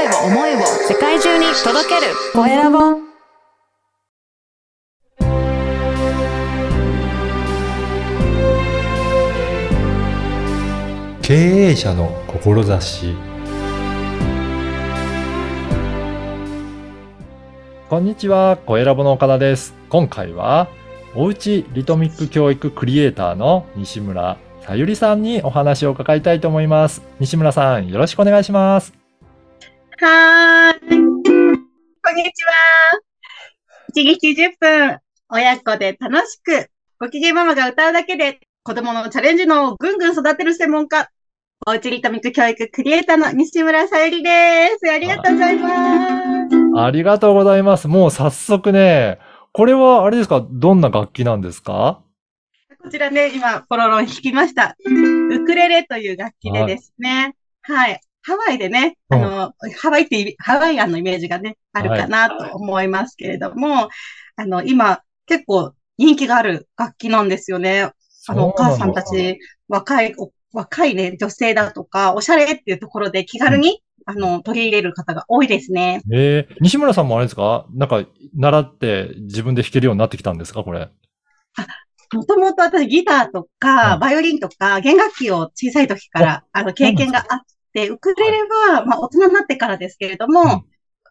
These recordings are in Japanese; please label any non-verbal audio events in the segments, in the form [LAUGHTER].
声を思いを世界中に届けるコエラボ経営者の志こんにちは、コエラボの岡田です。今回は、おうちリトミック教育クリエイターの西村さゆりさんにお話を伺いたいと思います。西村さん、よろしくお願いします。はーい。こんにちは。1日10分、親子で楽しく、ご機嫌ママが歌うだけで、子供のチャレンジのをぐんぐん育てる専門家、おうちリトミック教育クリエイターの西村さゆりです。ありがとうございます。ありがとうございます。もう早速ね、これはあれですかどんな楽器なんですか？こちらね、今、ポロロン弾きました。ウクレレという楽器でですね、はい。ハワイでね、あの、ハワイってハワイアンのイメージがね、あるかなと思いますけれども、あの、今、結構人気がある楽器なんですよね。あの、お母さんたち、若い、お若いね、女性だとか、おしゃれっていうところで気軽に、あの、取り入れる方が多いですね。えー、西村さんもあれですか？なんか、習って自分で弾けるようになってきたんですか？これ。もともと私ギターとか、うん。バイオリンとか、弦楽器を小さい時から、あの、経験があって、ウクレレは、まあ、大人になってからですけれども、うん。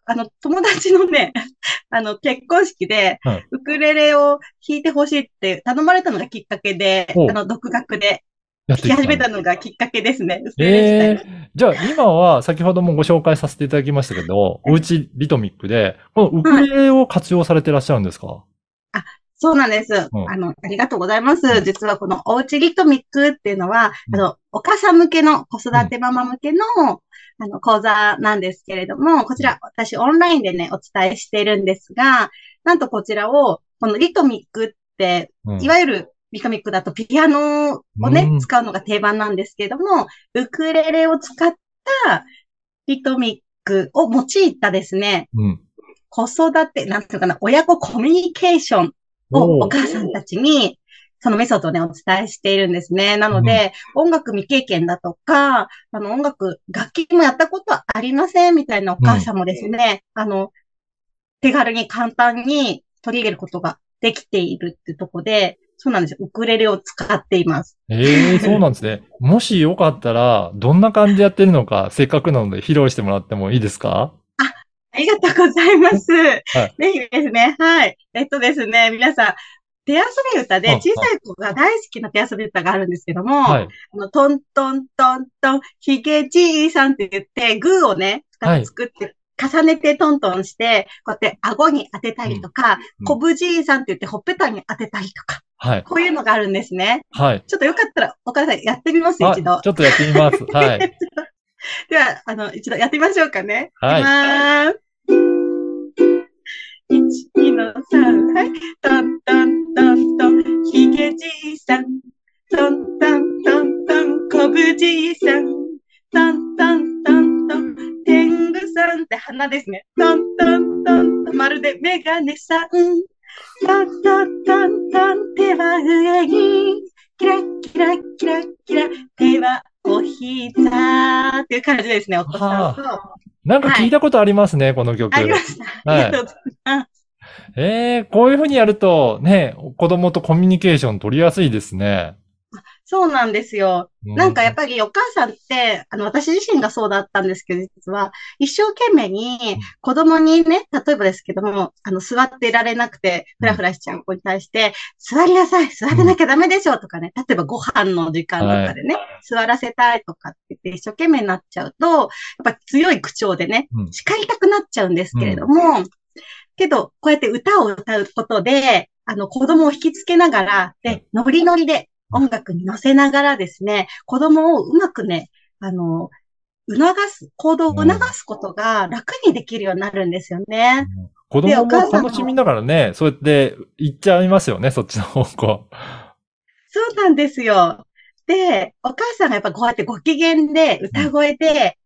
あの、友達のね、[LAUGHS] あの、結婚式ではい、ウクレレを弾いてほしいって頼まれたのがきっかけで、あの、独学で弾き始めたのがきっかけですね。ええじゃあ今は先ほどもご紹介させていただきましたけど、おうちリトミックで、このウクレレを活用されてらっしゃるんですか、そうなんです。うん。あの、ありがとうございます。うん。実はこのおうちリトミックっていうのは、うん。あの、お母さん向けの子育てママ向けの、あの、講座なんですけれども、こちら私オンラインでね、お伝えしているんですが、なんとこちらを、このリトミックって、うん。いわゆるリトミックだとピアノをね、うん。使うのが定番なんですけれども、ウクレレを使ったリトミックを用いたですね、うん。子育て、なんていうかな、親子コミュニケーションをお母さんたちに、そのメソッドをね、お伝えしているんですね。なので、音楽未経験だとか、あの、音楽、楽器もやったことはありませんみたいなお母さんもですね、あの、手軽に簡単に取り入れることができているってとこで、そうなんですよ。ウクレレを使っています。ええそうなんですね。[LAUGHS] もしよかったら、どんな感じでやってるのか、せっかくなので披露してもらってもいいですか？ありがとうございます。[LAUGHS] いぜひですね、はい。えっとですね、皆さん、手遊び歌ではい小さい子が大好きな手遊び歌があるんですけども、はい。あの、トントントントン、ひげじいさんって言って、グーをね、はい二つ作って、重ねてトントンして、こうやって顎に当てたりとか、うんこぶじいさんって言ってほっぺたに当てたりとか、はい。こういうのがあるんですね。はい。ちょっとよかったら、お母さんやってみます、あ、一度ち。ょっとやってみます。はい。[LAUGHS] [LAUGHS] では、あの、一度やってみましょうかね。はいいきまーす。一、二の三、はい。トントントントン、ひげじいさん。トントントントン、こぶじいさん。トントントントン、天狗さんって花ですね。トントントントン、まるでメガネさん。トントントントン、手は上に。キラキラキラキラ、手はお膝っていう感じですね、お子さんと。なんか聞いたことありますね、この曲。ありました。はいありがとうございます。ええこういうふうにやると、ね、子供とコミュニケーション取りやすいですね。そうなんですよ。うなんかやっぱりお母さんって、あの、私自身がそうだったんですけど、実は、一生懸命に子供にね、例えばですけども、あの、座っていられなくて、ふらふらしちゃう子に対して、座りなさい、座ってなきゃダメでしょとかね、例えばご飯の時間とかでね、座らせたいとかって言って一生懸命になっちゃうと、やっぱ強い口調でね、うん。叱りたくなっちゃうんですけれども、けど、こうやって歌を歌うことで、あの、子供を引きつけながら、で、ノリノリで音楽に乗せながらですね、子供をうまくね、あの、促す、行動を促すことが楽にできるようになるんですよね。子供も楽しみながらね、そうやって行っちゃいますよね、そっちの方向。そうなんですよ。で、お母さんがやっぱこうやってご機嫌で歌声で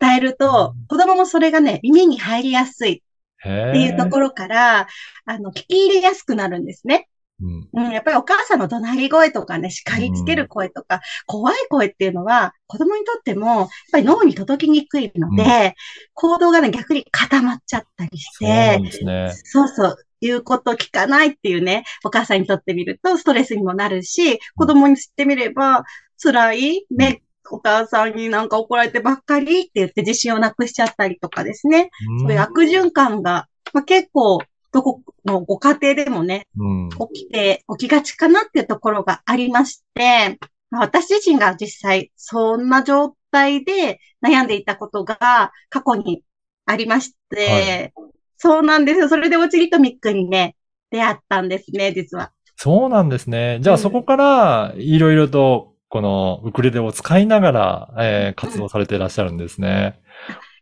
伝えると、子供もそれがね、耳に入りやすいへっていうところから、あの、聞き入れやすくなるんですね。うん。うん、やっぱりお母さんの怒鳴り声とかね、叱りつける声とか、怖い声っていうのは、子供にとっても、やっぱり脳に届きにくいので、行動がね、逆に固まっちゃったりして、ですね。そうそう、言うこと聞かないっていうね、お母さんにとってみるとストレスにもなるし、子供にしてみれば辛いね、お母さんになんか怒られてばっかりって言って自信をなくしちゃったりとかですね。そういう悪循環が、まあ、結構、どこのご家庭でもね、うん。起きて、起きがちかなっていうところがありまして、まあ私自身が実際そんな状態で悩んでいたことが過去にありまして、そうなんですよ。それでオチリトミックにね、出会ったんですね、実は。そうなんですね。じゃあうんそこから、いろいろと、このウクレレを使いながら、えー活動されていらっしゃるんですね。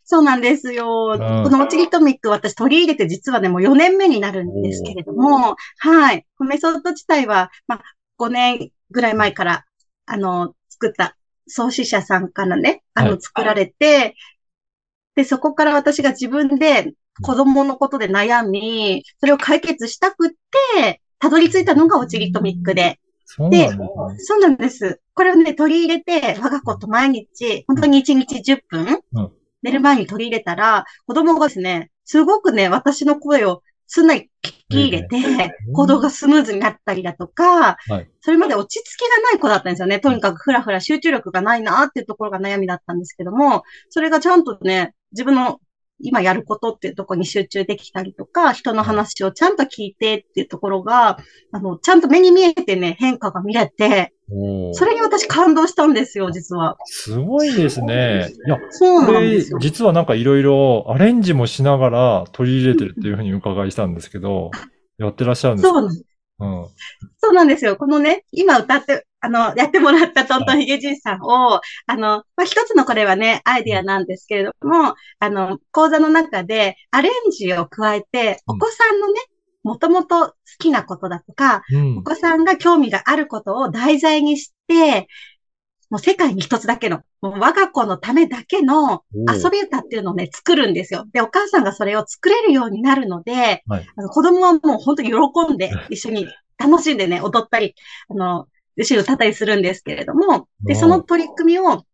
そうなんですよ。んこのオチリトミック私取り入れて実はね、もう4年目になるんですけれども、はい。メソッド自体は、まあ、5年ぐらい前から、あの、作った創始者さんからね、あの、はい作られて、で、そこから私が自分で子供のことで悩み、それを解決したくって、たどり着いたのがオチリトミックで、そうなんで。そうなんです。これをね、取り入れて、我が子と毎日、本当に1日10分、うん寝る前に取り入れたら、子供がですね、すごくね、私の声をすんなり聞き入れて、うん行動がスムーズになったりだとか、はい。それまで落ち着きがない子だったんですよね。とにかくふらふら集中力がないなっていうところが悩みだったんですけども、それがちゃんとね、自分の今やることっていうところに集中できたりとか、人の話をちゃんと聞いてっていうところが、あの、ちゃんと目に見えてね、変化が見れて、それに私感動したんですよ、実は。すごいですね。いや、そうこれなんですよ。、実はなんかいろいろアレンジもしながら取り入れてるっていうふうに伺いしたんですけど、やってらっしゃるんですか？そうなんです。うん。そうなんですよ。このね、今歌って、あの、やってもらったトントンヒゲじいさんを、あの、まあ、一つのこれはね、アイディアなんですけれども、あの、講座の中でアレンジを加えて、うんお子さんのね、もともと好きなことだとか、うんお。子さんが興味があることを題材にして、もう世界に一つだけの、もう我が子のためだけの遊び歌っていうのをね、作るんですよ。で、お母さんがそれを作れるようになるので、はい。あの子供はもう本当に喜んで、一緒に楽しんでね、踊ったり、あの、一緒に歌ったりするんですけれども、で、うんその取り組みを、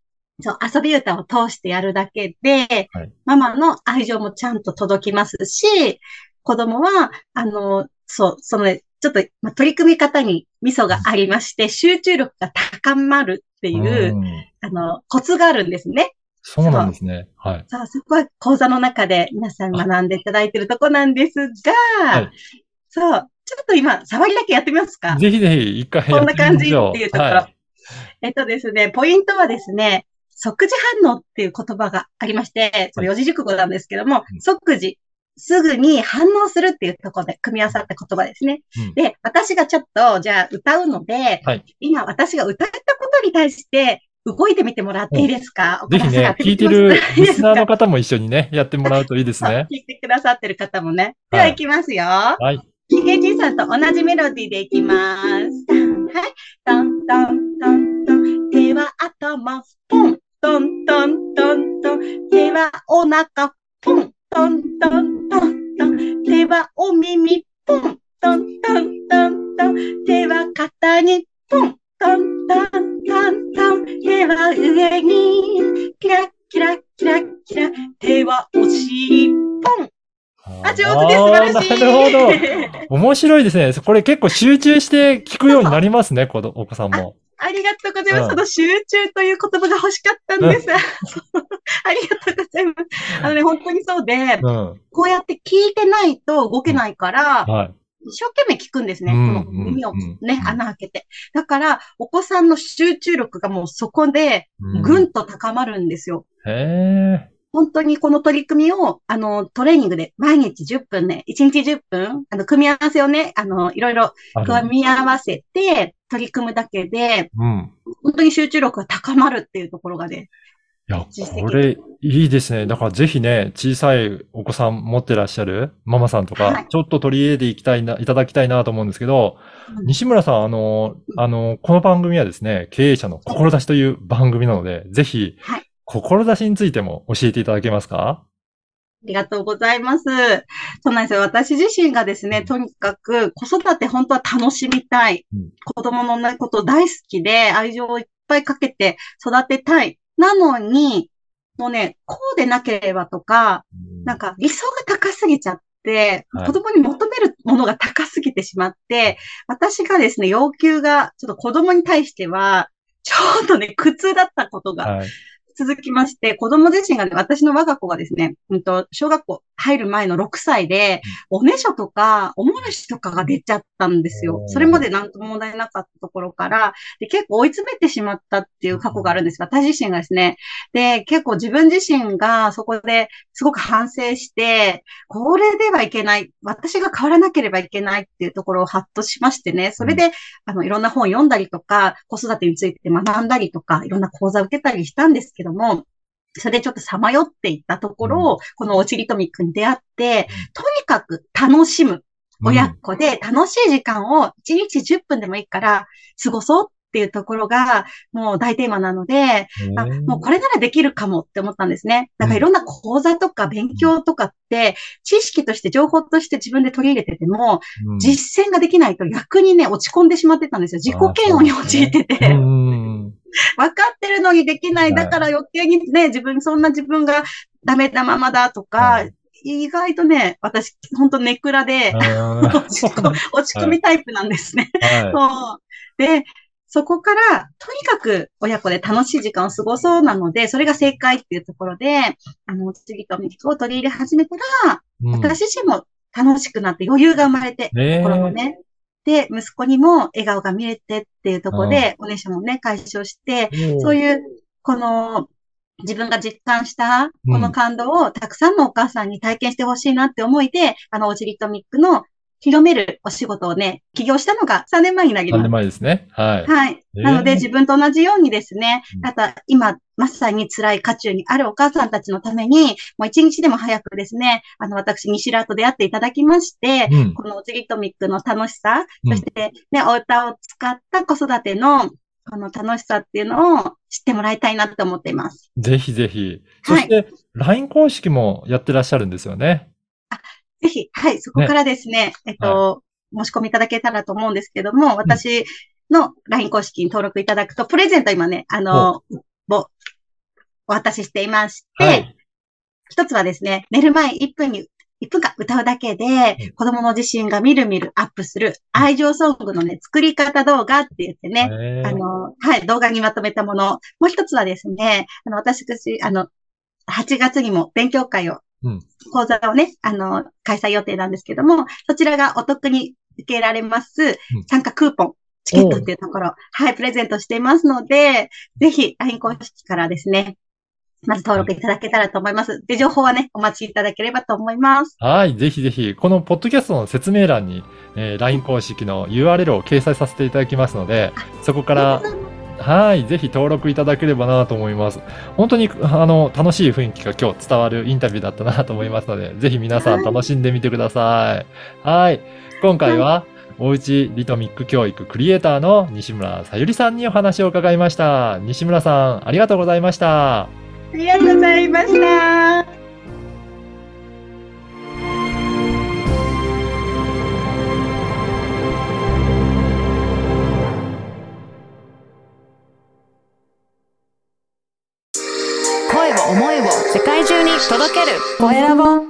そう、遊び歌を通してやるだけで、はい。ママの愛情もちゃんと届きますし、子供は、あの、そう、そのね、ちょっと、まあ、取り組み方にミソがありまして、集中力が高まるっていう、うんあの、コツがあるんですね。そうなんですね。はい。さあ、そこは講座の中で皆さん学んでいただいているとこなんですが、はいそう、ちょっと今、触りだけやってみますか？ぜひぜひ一回こんな感じ。っていうところ。はいえっとですね、ポイントはですね、即時反応っていう言葉がありまして、それ四字熟語なんですけども、うん即時、すぐに反応するっていうところで組み合わさった言葉ですね。うんで、私がちょっと、じゃあ歌うので、はい今私が歌ったことに対して動いてみてもらっていいですか、ぜひね、聞いてるリスナーの方も一緒にね、やってもらうといいですね。[LAUGHS] 聞いてくださってる方もね。でははい行きますよ。はい。ヒゲじいさんと同じメロディーでいきます。はい。トントントントン。手は頭、ポン。トントントントン。手はお腹、ポン。トントントントン。手はお耳、ポン。トントントントン。手は肩に、ポン。トントントントン。手は上に、キラキラキラキラ。手はお尻、ポン。あ、上手です。素晴らしい。なるほど。面白いですね。これ結構集中して聞くようになりますね、子どお子さんも。ありがとうございます。うんその集中という言葉が欲しかったんです。[LAUGHS] ありがとうございます。あのね、本当にそうで、うん。こうやって聞いてないと動けないから、はい。一生懸命聞くんですね。うんこの耳をうんうんね、穴開けて。だから、お子さんの集中力がもうそこで、うんぐんと高まるんですよ。へえ。本当にこの取り組みを、あの、トレーニングで毎日10分ね、1日10分、あの、組み合わせをね、あの、いろいろ組み合わせて取り組むだけで、うん。本当に集中力が高まるっていうところがね、いや、これいいですね。だからぜひね、小さいお子さん持ってらっしゃるママさんとかはい、ちょっと取り入れていきたいな、いただきたいなと思うんですけど、うん。西村さん、あの、あの、この番組はですね、経営者の志という番組なので、ぜひはい、志についても教えていただけますか？りがとうございます。そうなんですよ。私自身がですね、とにかく子育て本当は楽しみたい。うん子供のねこと大好きで愛情をいっぱいかけて育てたい。なのに、もうね、こうでなければとか、なんか理想が高すぎちゃって、はい子供に求めるものが高すぎてしまって、私がですね、要求がちょっと子供に対しては、ちょっとね、苦痛だったことがはい。続きまして、子供自身がね、私の我が子がですね、うんと、小学校入る前の6歳で、おねしょとか、おもらしとかが出ちゃったんですよそれまでなんとも問題なかったところから、で、結構追い詰めてしまったっていう過去があるんです。私自身がですね。で、結構自分自身がそこですごく反省して、これではいけない。私が変わらなければいけないっていうところをハッとしましてね。それで、あの、いろんな本読んだりとか、子育てについて学んだりとか、いろんな講座を受けたりしたんですけども、それでちょっとさまよっていったところ、このおちりとみっくに出会って、とにかく楽しむ。親子で楽しい時間を1日10分でもいいから過ごそうっていうところがもう大テーマなので、あもうこれならできるかもって思ったんですね。だからいろんな講座とか勉強とかって、知識として情報として自分で取り入れてても、うん実践ができないと逆にね、落ち込んでしまってたんですよ。自己嫌悪に陥ってて。うん [LAUGHS] 分かってるのにできない。はいだから余計にね、自分、そんな自分がダメなままだとか、はい意外とね、私、本当ネクラで、[LAUGHS] 落ち込みタイプなんですね。はそう。で、そこから、とにかく親子で楽しい時間を過ごそうなので、それが正解っていうところで、あの、次とミックを取り入れ始めたら、い。うん私自身も楽しくなって余裕が生まれて、ね心のね。で、息子にも笑顔が見れてっていうところで、おねしょもね、解消して、そういいう、この、自分が実感した、この感動をたくさんのお母さんに体験してほしいなって思いで、あの、オジリトミックの広めるお仕事をね、起業したのが3年前になり3ます年。前ですね。はい。はい。えーなので、自分と同じようにですねうん、あとは今、まさに辛い渦中にあるお母さんたちのために、もう一日でも早くですね、あの、私、西ラと出会っていただきまして、うんこのオジリトミックの楽しさ、うんそしてね、お歌を使った子育ての、この楽しさっていうのを知ってもらいたいなって思っています。ぜひぜひ。そはいして、LINE 公式もやってらっしゃるんですよね。ぜひ、はい、そこからですね、えっと、申し込みいただけたらと思うんですけども、私の LINE 公式に登録いただくと、プレゼント今ね、あの、をお渡ししていまして、はい。一つはですね、寝る前1分に、1分間歌うだけでうん、子供の自信がみるみるアップする愛情ソングのね、作り方動画って言ってね、ねあの、はい、動画にまとめたもの。もう一つはですね、あの、私、あの、8月にも勉強会を、うん講座をね、あの、開催予定なんですけども、そちらがお得に受けられます、参加クーポン、チケットっていうところ、はい、プレゼントしていますので、ぜひ、LINE 公式からですね、まず登録いただけたらと思います。で、情報はね、お待ちいただければと思います。はい。ぜひぜひ、このポッドキャストの説明欄に、えー LINE 公式の URL を掲載させていただきますので、そこから、はい。ぜひ登録いただければなと思います。本当に、あの、楽しい雰囲気が今日伝わるインタビューだったなと思いますので、[LAUGHS] ぜひ皆さん楽しんでみてください。はい。今回は、おうちリトミック教育クリエイターの西村さゆりさんにお話を伺いました。西村さん、ありがとうございました。ありがとうございました。届ける。コエラボ。